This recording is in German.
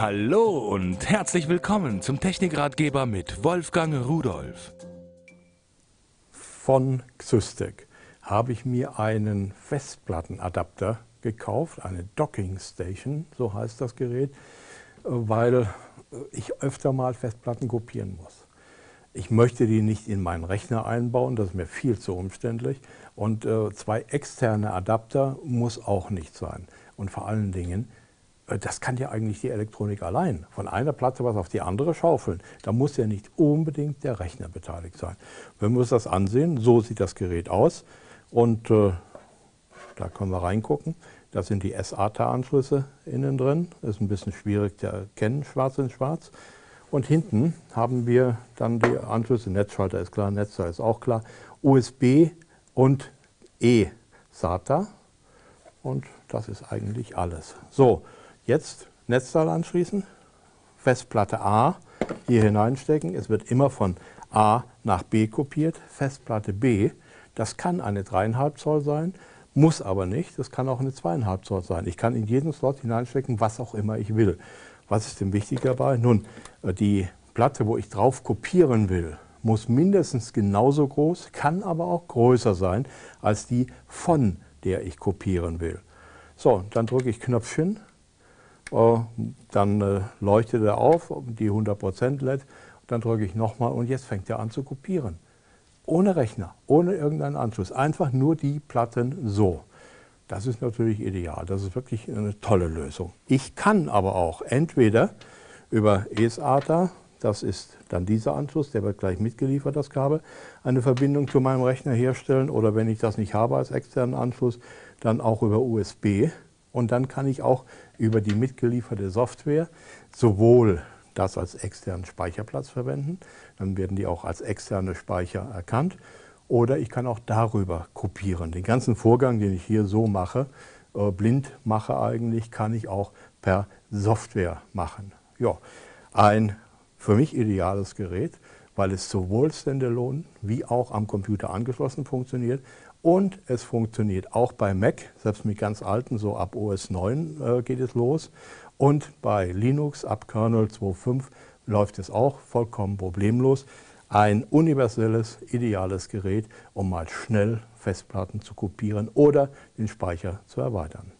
Hallo und herzlich willkommen zum Technikratgeber mit Wolfgang Rudolf. Von Xystec habe ich mir einen Festplattenadapter gekauft, eine Docking Station, so heißt das Gerät, weil ich öfter mal Festplatten kopieren muss. Ich möchte die nicht in meinen Rechner einbauen, das ist mir viel zu umständlich. Und äh, zwei externe Adapter muss auch nicht sein. Und vor allen Dingen, das kann ja eigentlich die Elektronik allein. Von einer Platte was auf die andere schaufeln. Da muss ja nicht unbedingt der Rechner beteiligt sein. Wenn wir uns das ansehen, so sieht das Gerät aus. Und äh, da können wir reingucken. Da sind die SATA-Anschlüsse innen drin. Ist ein bisschen schwierig zu erkennen, schwarz in schwarz. Und hinten haben wir dann die Anschlüsse, Netzschalter ist klar, Netzteil ist auch klar, USB und E-SATA. Und das ist eigentlich alles. So, Jetzt Netzteil anschließen, Festplatte A hier hineinstecken. Es wird immer von A nach B kopiert. Festplatte B, das kann eine 3,5 Zoll sein, muss aber nicht. Das kann auch eine 2,5 Zoll sein. Ich kann in jeden Slot hineinstecken, was auch immer ich will. Was ist denn wichtig dabei? Nun, äh, die Platte, wo ich drauf kopieren will, muss mindestens genauso groß, kann aber auch größer sein als die, von der ich kopieren will. So, dann drücke ich Knöpfchen dann äh, leuchtet er auf, die 100% LED. Dann drücke ich nochmal und jetzt fängt er an zu kopieren. Ohne Rechner, ohne irgendeinen Anschluss. Einfach nur die Platten so. Das ist natürlich ideal. Das ist wirklich eine tolle Lösung. Ich kann aber auch entweder über eSATA, das ist dann dieser Anschluss, der wird gleich mitgeliefert, das Kabel, eine Verbindung zu meinem Rechner herstellen oder wenn ich das nicht habe als externen Anschluss, dann auch über USB und dann kann ich auch über die mitgelieferte Software sowohl das als externen Speicherplatz verwenden, dann werden die auch als externe Speicher erkannt, oder ich kann auch darüber kopieren. Den ganzen Vorgang, den ich hier so mache, äh, blind mache eigentlich, kann ich auch per Software machen. Ja, ein für mich ideales Gerät, weil es sowohl standalone wie auch am Computer angeschlossen funktioniert und es funktioniert auch bei Mac, selbst mit ganz alten, so ab OS 9 äh, geht es los. Und bei Linux ab Kernel 2.5 läuft es auch vollkommen problemlos. Ein universelles, ideales Gerät, um mal schnell Festplatten zu kopieren oder den Speicher zu erweitern.